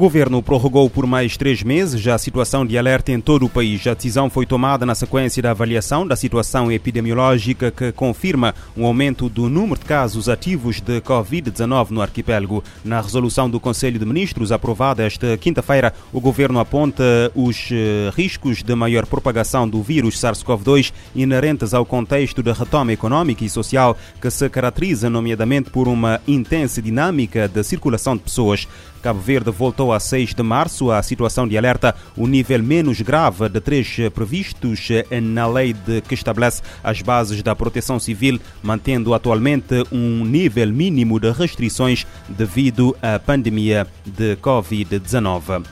O governo prorrogou por mais três meses a situação de alerta em todo o país. A decisão foi tomada na sequência da avaliação da situação epidemiológica que confirma um aumento do número de casos ativos de Covid-19 no arquipélago. Na resolução do Conselho de Ministros aprovada esta quinta-feira, o governo aponta os eh, riscos de maior propagação do vírus SARS-CoV-2 inerentes ao contexto de retoma económica e social que se caracteriza nomeadamente por uma intensa dinâmica de circulação de pessoas. Cabo Verde voltou a 6 de março à situação de alerta, o nível menos grave de três previstos na lei de que estabelece as bases da proteção civil, mantendo atualmente um nível mínimo de restrições devido à pandemia de Covid-19.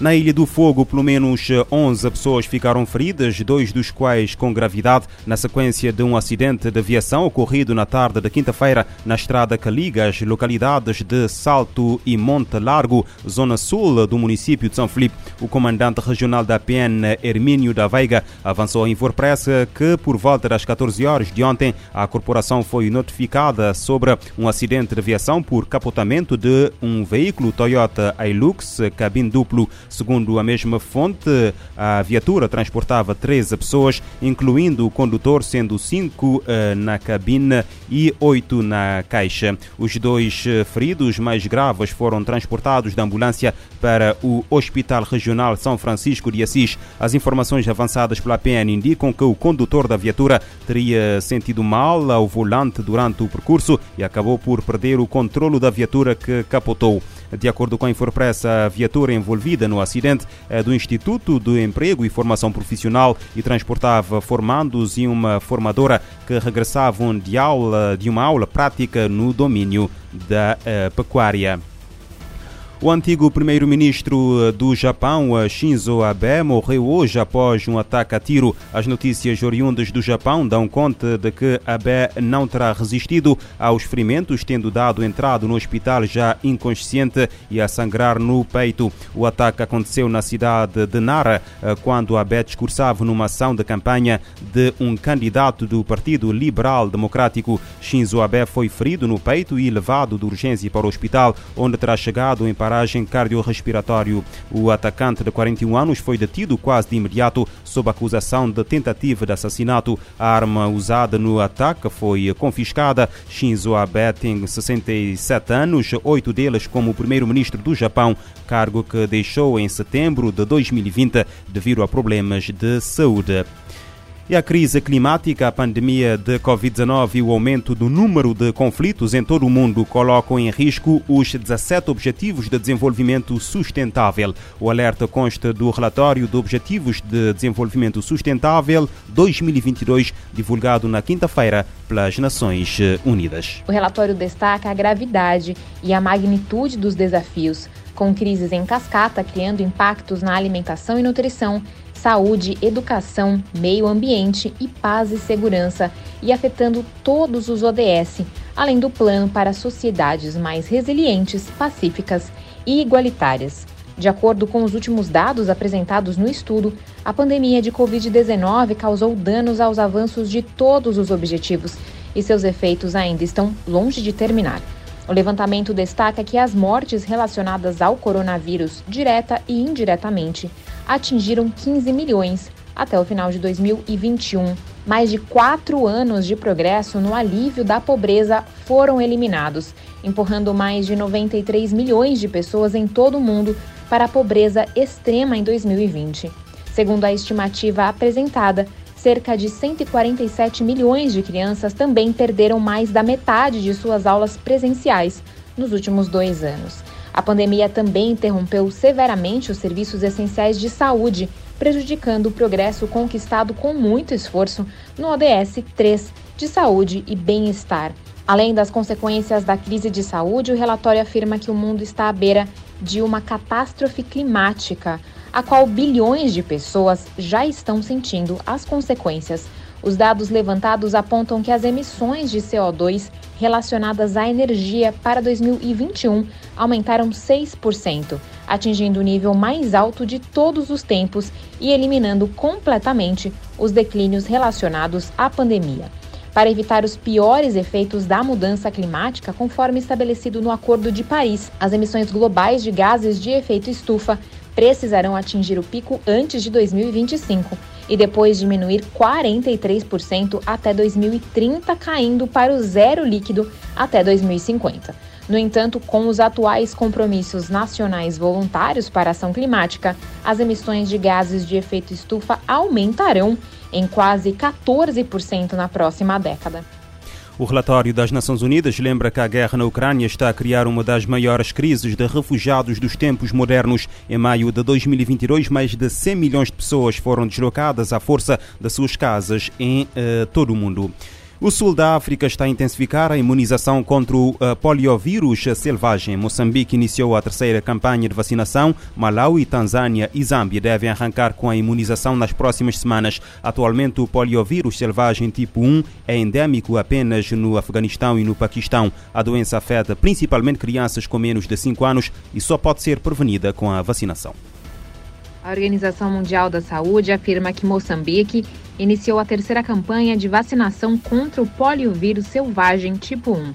Na Ilha do Fogo, pelo menos 11 pessoas ficaram feridas, dois dos quais com gravidade, na sequência de um acidente de aviação ocorrido na tarde de quinta-feira na estrada que liga as localidades de Salto e Monte Largo, zona sul do município de São Felipe. O comandante regional da PN, Hermínio da Veiga, avançou à Infopress que, por volta das 14 horas de ontem, a corporação foi notificada sobre um acidente de aviação por capotamento de um veículo Toyota Hilux cabine duplo. Segundo a mesma fonte, a viatura transportava 13 pessoas, incluindo o condutor, sendo 5 uh, na cabine e 8 na caixa. Os dois feridos mais graves foram transportados da ambulância para o Hospital Regional São Francisco de Assis. As informações avançadas pela PN indicam que o condutor da viatura teria sentido mal ao volante durante o percurso e acabou por perder o controlo da viatura que capotou. De acordo com a Infopress, a viatura envolvida no acidente é do Instituto de Emprego e Formação Profissional e transportava formandos e uma formadora que regressavam de, aula, de uma aula prática no domínio da uh, pecuária. O antigo primeiro-ministro do Japão, Shinzo Abe, morreu hoje após um ataque a tiro. As notícias oriundas do Japão dão conta de que Abe não terá resistido aos ferimentos, tendo dado entrada no hospital já inconsciente e a sangrar no peito. O ataque aconteceu na cidade de Nara, quando Abe discursava numa ação de campanha de um candidato do Partido Liberal Democrático. Shinzo Abe foi ferido no peito e levado de urgência para o hospital, onde terá chegado em paragem cardiorrespiratório. O atacante de 41 anos foi detido quase de imediato sob acusação de tentativa de assassinato. A arma usada no ataque foi confiscada. Shinzo Abe tem 67 anos, oito deles como primeiro-ministro do Japão, cargo que deixou em setembro de 2020 devido a problemas de saúde. E a crise climática, a pandemia de Covid-19 e o aumento do número de conflitos em todo o mundo colocam em risco os 17 Objetivos de Desenvolvimento Sustentável. O alerta consta do relatório de Objetivos de Desenvolvimento Sustentável 2022, divulgado na quinta-feira pelas Nações Unidas. O relatório destaca a gravidade e a magnitude dos desafios, com crises em cascata criando impactos na alimentação e nutrição saúde, educação, meio ambiente e paz e segurança, e afetando todos os ODS, além do plano para sociedades mais resilientes, pacíficas e igualitárias. De acordo com os últimos dados apresentados no estudo, a pandemia de Covid-19 causou danos aos avanços de todos os objetivos e seus efeitos ainda estão longe de terminar. O levantamento destaca que as mortes relacionadas ao coronavírus, direta e indiretamente, atingiram 15 milhões até o final de 2021. Mais de quatro anos de progresso no alívio da pobreza foram eliminados, empurrando mais de 93 milhões de pessoas em todo o mundo para a pobreza extrema em 2020. Segundo a estimativa apresentada, cerca de 147 milhões de crianças também perderam mais da metade de suas aulas presenciais nos últimos dois anos. A pandemia também interrompeu severamente os serviços essenciais de saúde, prejudicando o progresso conquistado com muito esforço no ODS 3 de saúde e bem-estar. Além das consequências da crise de saúde, o relatório afirma que o mundo está à beira de uma catástrofe climática, a qual bilhões de pessoas já estão sentindo as consequências. Os dados levantados apontam que as emissões de CO2 relacionadas à energia para 2021 aumentaram 6%, atingindo o nível mais alto de todos os tempos e eliminando completamente os declínios relacionados à pandemia. para evitar os piores efeitos da mudança climática, conforme estabelecido no Acordo de Paris. As emissões globais de gases de efeito estufa precisarão atingir o pico antes de 2025 e depois diminuir 43% até 2030, caindo para o zero líquido até 2050. No entanto, com os atuais compromissos nacionais voluntários para a ação climática, as emissões de gases de efeito estufa aumentarão em quase 14% na próxima década. O relatório das Nações Unidas lembra que a guerra na Ucrânia está a criar uma das maiores crises de refugiados dos tempos modernos. Em maio de 2022, mais de 100 milhões de pessoas foram deslocadas à força das suas casas em uh, todo o mundo. O sul da África está a intensificar a imunização contra o uh, poliovírus selvagem. Moçambique iniciou a terceira campanha de vacinação. Malawi, Tanzânia e Zâmbia devem arrancar com a imunização nas próximas semanas. Atualmente, o poliovírus selvagem tipo 1 é endêmico apenas no Afeganistão e no Paquistão. A doença afeta principalmente crianças com menos de 5 anos e só pode ser prevenida com a vacinação. A Organização Mundial da Saúde afirma que Moçambique iniciou a terceira campanha de vacinação contra o poliovírus selvagem tipo 1.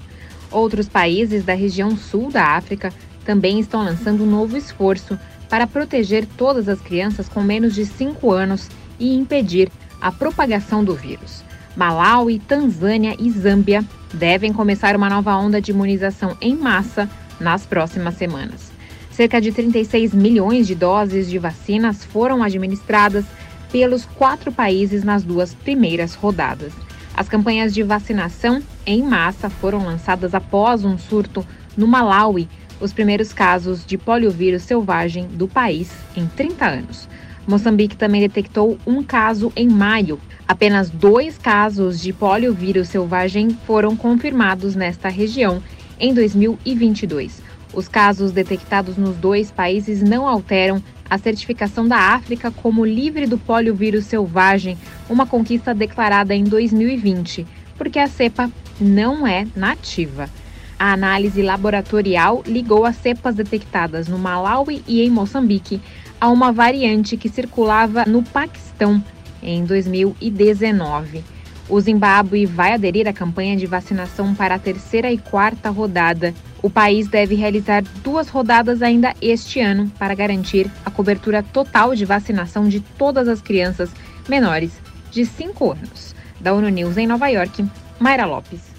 Outros países da região sul da África também estão lançando um novo esforço para proteger todas as crianças com menos de 5 anos e impedir a propagação do vírus. Malawi, Tanzânia e Zâmbia devem começar uma nova onda de imunização em massa nas próximas semanas. Cerca de 36 milhões de doses de vacinas foram administradas pelos quatro países nas duas primeiras rodadas. As campanhas de vacinação em massa foram lançadas após um surto no Malawi, os primeiros casos de poliovírus selvagem do país em 30 anos. Moçambique também detectou um caso em maio. Apenas dois casos de poliovírus selvagem foram confirmados nesta região em 2022. Os casos detectados nos dois países não alteram a certificação da África como livre do poliovírus selvagem, uma conquista declarada em 2020, porque a cepa não é nativa. A análise laboratorial ligou as cepas detectadas no Malawi e em Moçambique a uma variante que circulava no Paquistão em 2019. O Zimbábue vai aderir à campanha de vacinação para a terceira e quarta rodada o país deve realizar duas rodadas ainda este ano para garantir a cobertura total de vacinação de todas as crianças menores de 5 anos. Da ONU News em Nova York, Mayra Lopes.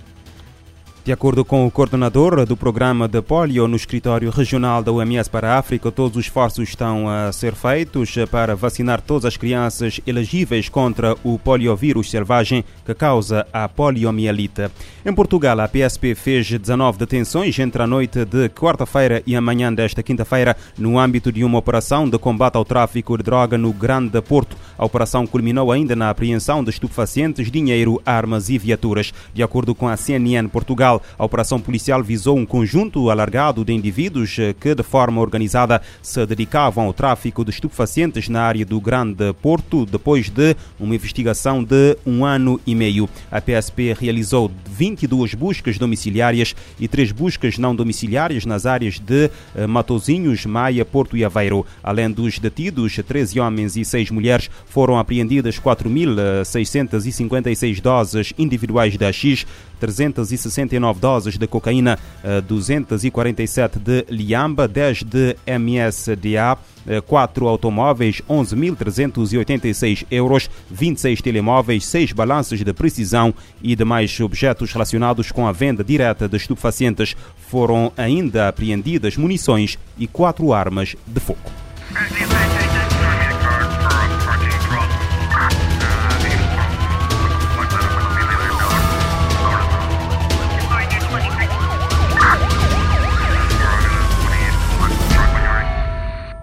De acordo com o coordenador do programa de polio no escritório regional da OMS para a África, todos os esforços estão a ser feitos para vacinar todas as crianças elegíveis contra o poliovírus selvagem que causa a poliomielite. Em Portugal, a PSP fez 19 detenções entre a noite de quarta-feira e a manhã desta quinta-feira no âmbito de uma operação de combate ao tráfico de droga no Grande Porto. A operação culminou ainda na apreensão de estupefacientes, dinheiro, armas e viaturas. De acordo com a CNN Portugal, a operação policial visou um conjunto alargado de indivíduos eh, que, de forma organizada, se dedicavam ao tráfico de estupefacientes na área do Grande Porto, depois de uma investigação de um ano e meio. A PSP realizou 22 buscas domiciliárias e três buscas não domiciliárias nas áreas de eh, Matozinhos, Maia, Porto e Aveiro. Além dos detidos, 13 homens e 6 mulheres, foram apreendidas 4.656 doses individuais da X, 369 doses de cocaína, 247 eh, de liamba, 10 de MSDA, 4 automóveis, 11.386 euros, 26 telemóveis, 6 balanças de precisão e demais objetos relacionados com a venda direta de estupefacientes. Foram ainda apreendidas munições e 4 armas de fogo.